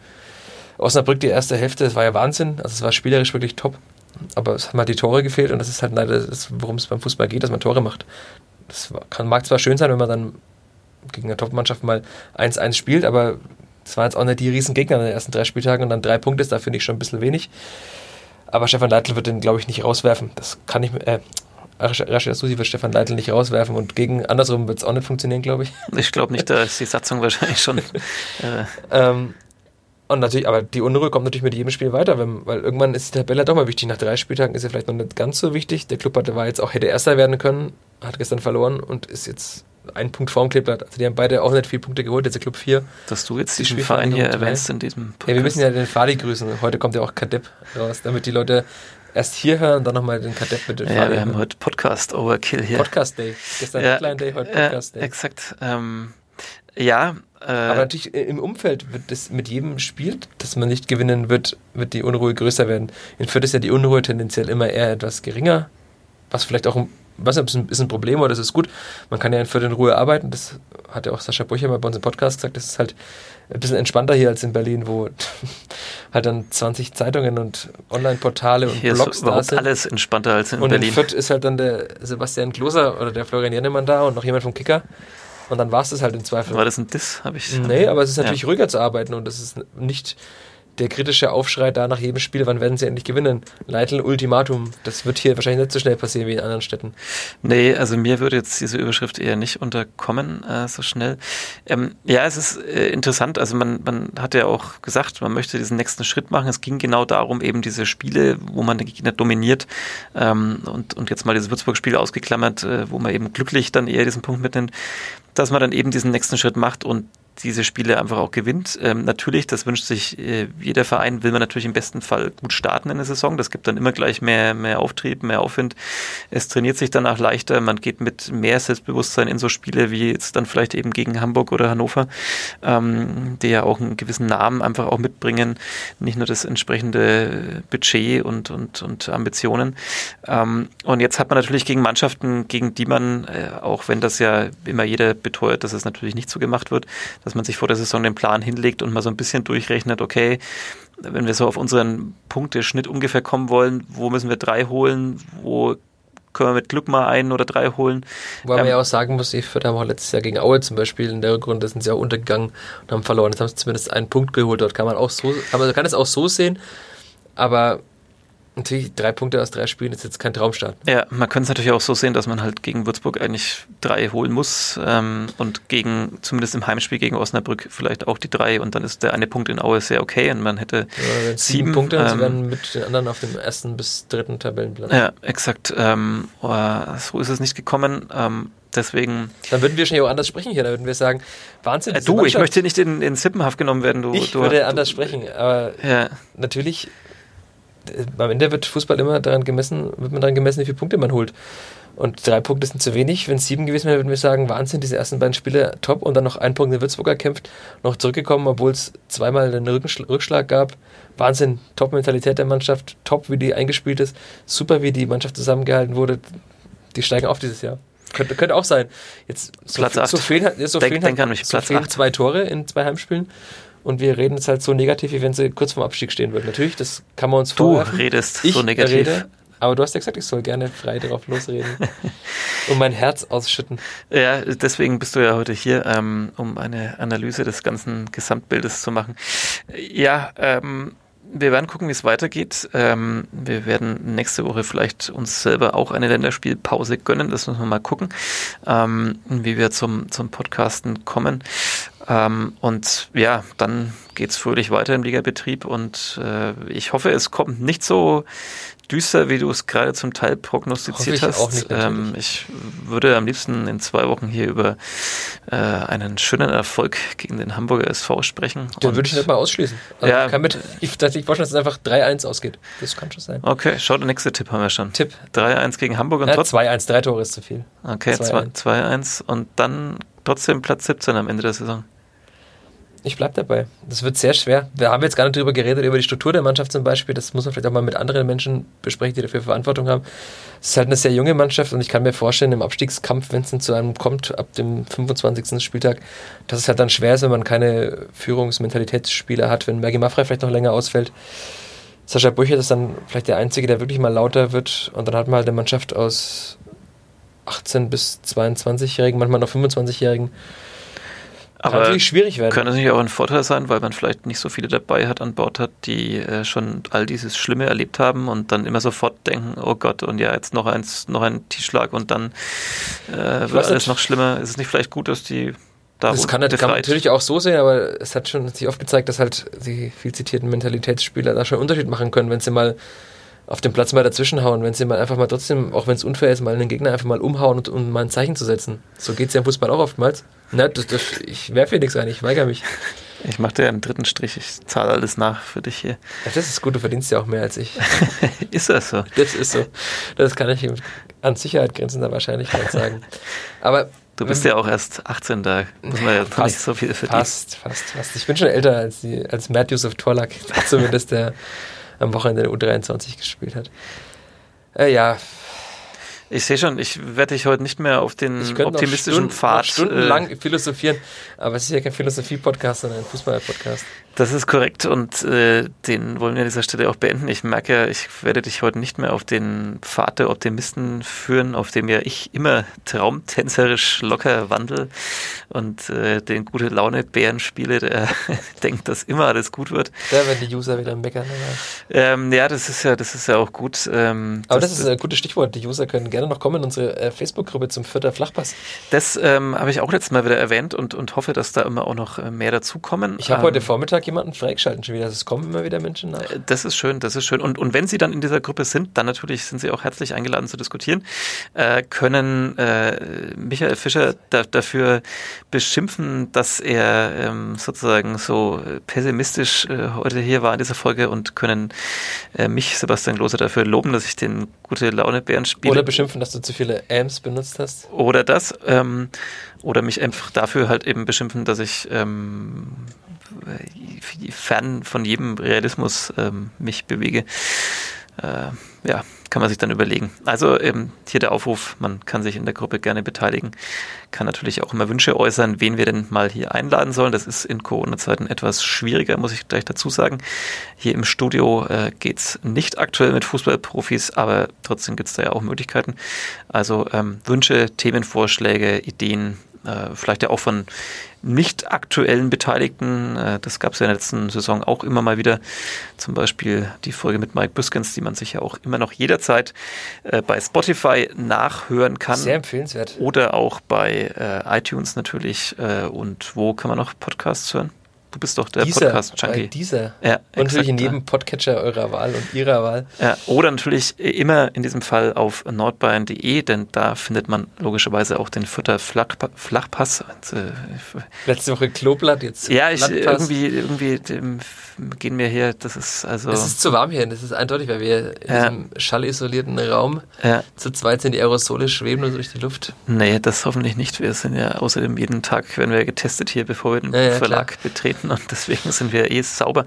Osnabrück die erste Hälfte. Das war ja Wahnsinn. Also es war spielerisch wirklich top aber es haben halt die Tore gefehlt und das ist halt leider, das, worum es beim Fußball geht, dass man Tore macht. Das kann, mag zwar schön sein, wenn man dann gegen eine Top-Mannschaft mal 1-1 spielt, aber es waren jetzt auch nicht die riesen Gegner in den ersten drei Spieltagen und dann drei Punkte ist da finde ich schon ein bisschen wenig. Aber Stefan Leitl wird den, glaube ich, nicht rauswerfen. Das kann ich, äh, Rashid Susi wird Stefan Leitl nicht rauswerfen und gegen andersrum wird es auch nicht funktionieren, glaube ich. Ich glaube nicht, da ist die Satzung wahrscheinlich schon. Äh. ähm, und natürlich, aber die Unruhe kommt natürlich mit jedem Spiel weiter, wenn, weil irgendwann ist die Tabelle doch mal wichtig. Nach drei Spieltagen ist er vielleicht noch nicht ganz so wichtig. Der Club hatte, war jetzt auch, hätte Erster werden können, hat gestern verloren und ist jetzt ein Punkt vorm Kleeblatt. Also die haben beide auch nicht viele Punkte geholt, jetzt der Club 4. Dass du jetzt diesen Verein hier erwähnst in diesem Podcast. Ja, wir müssen ja den Fadi grüßen. Heute kommt ja auch Kadepp raus, damit die Leute erst hier hören und dann nochmal den Kadepp mit dem Ja, Fadi wir haben heute Podcast Overkill hier. Podcast Day. Gestern ja, Headline Day, heute Podcast Day. Exakt. Ähm, ja. Äh, Aber natürlich äh, im Umfeld wird das mit jedem Spiel, das man nicht gewinnen wird, wird die Unruhe größer werden. In Fürth ist ja die Unruhe tendenziell immer eher etwas geringer, was vielleicht auch ob es ist ein Problem oder das ist gut. Man kann ja in Fürth in Ruhe arbeiten. Das hat ja auch Sascha Brücher mal bei uns im Podcast gesagt. Das ist halt ein bisschen entspannter hier als in Berlin, wo halt dann 20 Zeitungen und Online-Portale und hier Blogs ist da alles entspannter als in und Berlin. in Fürth ist halt dann der Sebastian Kloser oder der Florian Jennemann da und noch jemand vom Kicker. Und dann war es das halt im Zweifel. War das ein Diss? Habe ich. Nee, aber es ist natürlich Ja. ruhiger zu arbeiten und es ist nicht der kritische Aufschrei da nach jedem Spiel, wann werden sie endlich gewinnen? Leitl Ultimatum, das wird hier wahrscheinlich nicht so schnell passieren wie in anderen Städten. Nee, also mir würde jetzt diese Überschrift eher nicht unterkommen äh, so schnell. Ähm, ja, es ist äh, interessant. Also man, man hat ja auch gesagt, man möchte diesen nächsten Schritt machen. Es ging genau darum, eben diese Spiele, wo man den Gegner dominiert ähm, und, und jetzt mal dieses Würzburg-Spiel ausgeklammert, äh, wo man eben glücklich dann eher diesen Punkt mitnimmt, dass man dann eben diesen nächsten Schritt macht und diese Spiele einfach auch gewinnt. Ähm, natürlich, das wünscht sich äh, jeder Verein, will man natürlich im besten Fall gut starten in der Saison. Das gibt dann immer gleich mehr, mehr Auftrieb, mehr Aufwind. Es trainiert sich danach leichter. Man geht mit mehr Selbstbewusstsein in so Spiele wie jetzt dann vielleicht eben gegen Hamburg oder Hannover, ähm, die ja auch einen gewissen Namen einfach auch mitbringen. Nicht nur das entsprechende Budget und, und, und Ambitionen. Ähm, und jetzt hat man natürlich gegen Mannschaften, gegen die man, äh, auch wenn das ja immer jeder beteuert, dass es natürlich nicht so gemacht wird, dass man sich vor der Saison den Plan hinlegt und mal so ein bisschen durchrechnet, okay, wenn wir so auf unseren Punkteschnitt ungefähr kommen wollen, wo müssen wir drei holen, wo können wir mit Glück mal einen oder drei holen. Wobei man Ähm, ja auch sagen muss, die Fürth haben auch letztes Jahr gegen Aue zum Beispiel in der Rückrunde sind sie auch untergegangen und haben verloren. Jetzt haben sie zumindest einen Punkt geholt. Dort kann man auch so, aber man kann es auch so sehen, aber natürlich drei Punkte aus drei Spielen ist jetzt kein Traumstart. Ja, man könnte es natürlich auch so sehen, dass man halt gegen Würzburg eigentlich drei holen muss ähm, und gegen, zumindest im Heimspiel gegen Osnabrück vielleicht auch die drei und dann ist der eine Punkt in Aue sehr okay und man hätte Ja, sieben, Sieben, Punkte und sie ähm, werden mit den anderen auf dem ersten bis dritten Tabellenplatz. Ja, exakt. Ähm, oh, so ist es nicht gekommen. Ähm, deswegen. Dann würden wir wahrscheinlich auch anders sprechen hier. Dann würden wir sagen, Wahnsinn. Äh, du, ich möchte nicht in, in Sippenhaft genommen werden. Du, Ich du, würde du, anders sprechen, aber Ja, natürlich, am Ende wird Fußball immer daran gemessen, wird man daran gemessen, wie viele Punkte man holt. Und drei Punkte sind zu wenig. Wenn es sieben gewesen wäre, würden wir sagen, Wahnsinn, diese ersten beiden Spiele top und dann noch ein Punkt in Würzburg erkämpft, noch zurückgekommen, obwohl es zweimal einen Rückschlag gab. Wahnsinn, top Mentalität der Mannschaft, top, wie die eingespielt ist, super, wie die Mannschaft zusammengehalten wurde. Die steigen auf dieses Jahr. Könnte, könnte auch sein. Jetzt so, Platz viel- acht. so fehlen, so Denk- fehlen denk an mich, so Platz fehlen acht. zwei Tore in zwei Heimspielen. Und wir reden jetzt halt so negativ, wie wenn sie kurz vorm Abstieg stehen würden. Natürlich, das kann man uns du vorwerfen. redest Ich so negativ. rede, aber du hast ja gesagt, ich soll gerne frei drauf losreden und mein Herz ausschütten. Ja, deswegen bist du ja heute hier, ähm, um eine Analyse des ganzen Gesamtbildes zu machen. Ja, ähm, wir werden gucken, wie es weitergeht. Ähm, wir werden nächste Woche vielleicht uns selber auch eine Länderspielpause gönnen. Das müssen wir mal gucken, ähm, wie wir zum, zum Podcasten kommen. Ähm, und ja, dann geht's fröhlich weiter im Ligabetrieb und äh, ich hoffe, es kommt nicht so düster, wie du es gerade zum Teil prognostiziert Hoffe ich hast. auch nicht, ähm, ich würde am liebsten in zwei Wochen hier über äh, einen schönen Erfolg gegen den Hamburger SV sprechen. Den würde ich nicht mal ausschließen. Also Ja. ich kann mit, ich dass ich vorstellen, dass es einfach 3-1 ausgeht. Das kann schon sein. Okay, schau, der nächste Tipp haben wir schon. Tipp. 3-1 gegen Hamburg und Ja, trotzdem. 2-1, drei Tore ist zu viel. Okay, 2-1. 2-1 und dann trotzdem Platz 17 am Ende der Saison. Ich bleib dabei. Das wird sehr schwer. Wir haben jetzt gar nicht drüber geredet, über die Struktur der Mannschaft zum Beispiel. Das muss man vielleicht auch mal mit anderen Menschen besprechen, die dafür Verantwortung haben. Es ist halt eine sehr junge Mannschaft und ich kann mir vorstellen, im Abstiegskampf, wenn es zu einem kommt, ab dem 25. Spieltag, dass es halt dann schwer ist, wenn man keine Führungsmentalitätsspieler hat, wenn Mergi Maffrey vielleicht noch länger ausfällt. Sascha Brücher ist dann vielleicht der Einzige, der wirklich mal lauter wird und dann hat man halt eine Mannschaft aus 18 bis 22-Jährigen, manchmal noch 25-Jährigen. Kann Aber natürlich schwierig werden. Könnte natürlich auch ein Vorteil sein, weil man vielleicht nicht so viele dabei hat an Bord hat, die äh, schon all dieses Schlimme erlebt haben und dann immer sofort denken, oh Gott, und ja, jetzt noch eins, noch ein Tischschlag und dann äh, wird alles nicht. noch schlimmer. Ist es nicht vielleicht gut, dass die da Das kann, kann man befreit? natürlich auch so sehen, aber es hat schon sich oft gezeigt, dass halt die viel zitierten Mentalitätsspieler da schon einen Unterschied machen können, wenn sie mal auf dem Platz mal dazwischenhauen, wenn sie mal einfach mal trotzdem, auch wenn es unfair ist, mal einen Gegner einfach mal umhauen und, um mal ein Zeichen zu setzen. So geht es ja im Fußball auch oftmals. Na, das, das, ich werfe hier nichts ein, ich weigere mich. Ich mache dir einen dritten Strich, ich zahle alles nach für dich hier. Ja, das ist gut, du verdienst ja auch mehr als ich. ist das so? Das ist so. Das kann ich an Sicherheit grenzender Wahrscheinlichkeit sagen. Aber Du bist ja auch erst 18, da muss man ja Fast, nicht so viel verdienen. Fast, fast, fast. Ich bin schon älter als, die, als Matt Yusuf Torlak, zumindest der am Wochenende der U23 gespielt hat. Äh, ja, Ich sehe schon, ich werde dich heute nicht mehr auf den optimistischen noch Stunden, Pfad. noch stundenlang äh, philosophieren, aber es ist ja kein Philosophie-Podcast, sondern ein Fußball-Podcast. Das ist korrekt und äh, den wollen wir an dieser Stelle auch beenden. Ich merke ja, ich werde dich heute nicht mehr auf den Pfad der Optimisten führen, auf dem ja ich immer traumtänzerisch locker wandel und äh, den gute Laune Bären spiele, der denkt, dass immer alles gut wird. Da werden die User wieder meckern. Ähm, ja, das ist ja, das ist ja auch gut. Ähm, Aber das, ist ein gutes Stichwort. Die User können gerne noch kommen in unsere äh, Facebook-Gruppe zum Vierter Flachpass. das ähm, habe ich auch letztes Mal wieder erwähnt und, und hoffe, dass da immer auch noch äh, mehr dazukommen. Ich habe Ähm, heute Vormittag jemanden freigeschalten schon wieder. Es kommen immer wieder Menschen nach. Das ist schön, das ist schön. Und, und wenn Sie dann in dieser Gruppe sind, dann natürlich sind Sie auch herzlich eingeladen zu diskutieren, äh, können äh, Michael Fischer da, dafür beschimpfen, dass er ähm, sozusagen so pessimistisch äh, heute hier war in dieser Folge und können äh, mich, Sebastian Klose, dafür loben, dass ich den gute Laune Bären spiele. Oder beschimpfen, dass du zu viele Amps benutzt hast. Oder das. Ähm, oder mich einfach dafür halt eben beschimpfen, dass ich ähm, fern von jedem Realismus ähm, mich bewege. Äh, ja, kann man sich dann überlegen. Also ähm, hier der Aufruf, man kann sich in der Gruppe gerne beteiligen, kann natürlich auch immer Wünsche äußern, wen wir denn mal hier einladen sollen. Das ist in Corona-Zeiten etwas schwieriger, muss ich gleich dazu sagen. Hier im Studio äh, geht's nicht aktuell mit Fußballprofis, aber trotzdem gibt's da ja auch Möglichkeiten. Also ähm, Wünsche, Themenvorschläge, Ideen, äh, vielleicht ja auch von nicht aktuellen Beteiligten. Äh, das gab es ja in der letzten Saison auch immer mal wieder. Zum Beispiel die Folge mit Mike Büskens, die man sich ja auch immer noch jederzeit äh, bei Spotify nachhören kann. Sehr empfehlenswert. Oder auch bei äh, iTunes natürlich. Äh, und wo kann man noch Podcasts hören? Du bist doch der Podcast-Junkie. dieser. Ja, Und natürlich in jedem Podcatcher eurer Wahl und ihrer Wahl. Ja, oder natürlich immer in diesem Fall auf nordbayern.de, denn da findet man logischerweise auch den Flachpa Flachpass. Äh, Letzte Woche Kloblatt, jetzt ja, ich irgendwie, irgendwie dem, gehen mir hier, das ist also. Es ist zu warm hier, das ist eindeutig, weil wir in Ja. diesem schallisolierten Raum ja, zu zweit sind, die Aerosole schweben nur durch die Luft. nee, das hoffentlich nicht. Wir sind ja außerdem jeden Tag werden wir getestet hier, bevor wir den Ja, Verlag betreten und deswegen sind wir eh sauber.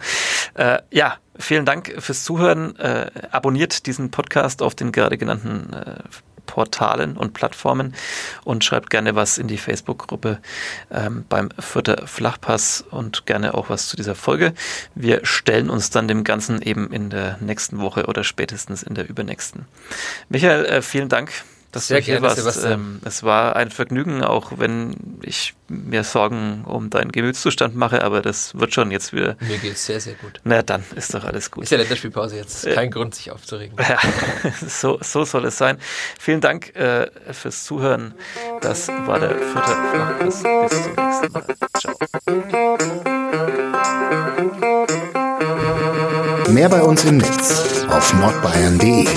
Äh, ja, vielen Dank fürs Zuhören. Äh, abonniert diesen Podcast auf den gerade genannten äh, Portalen und Plattformen und schreibt gerne was in die Facebook-Gruppe ähm, beim Vierter Flachpass und gerne auch was zu dieser Folge. Wir stellen uns dann dem Ganzen eben in der nächsten Woche oder spätestens in der übernächsten. Michael, äh, vielen Dank. Dass Sehr du hier gerne, warst. Sebastian. Ähm, es war ein Vergnügen, auch wenn ich mir Sorgen um deinen Gemütszustand mache, aber das wird schon jetzt wieder. Mir geht's sehr, sehr gut. Na dann ist doch alles gut. Ist ja Länderspielpause jetzt. Kein Grund, sich aufzuregen. Ja, so, so soll es sein. Vielen Dank äh, fürs Zuhören. Das war der vierte Flachpass. Bis zum nächsten Mal. Ciao. Mehr bei uns im Netz auf nordbayern.de.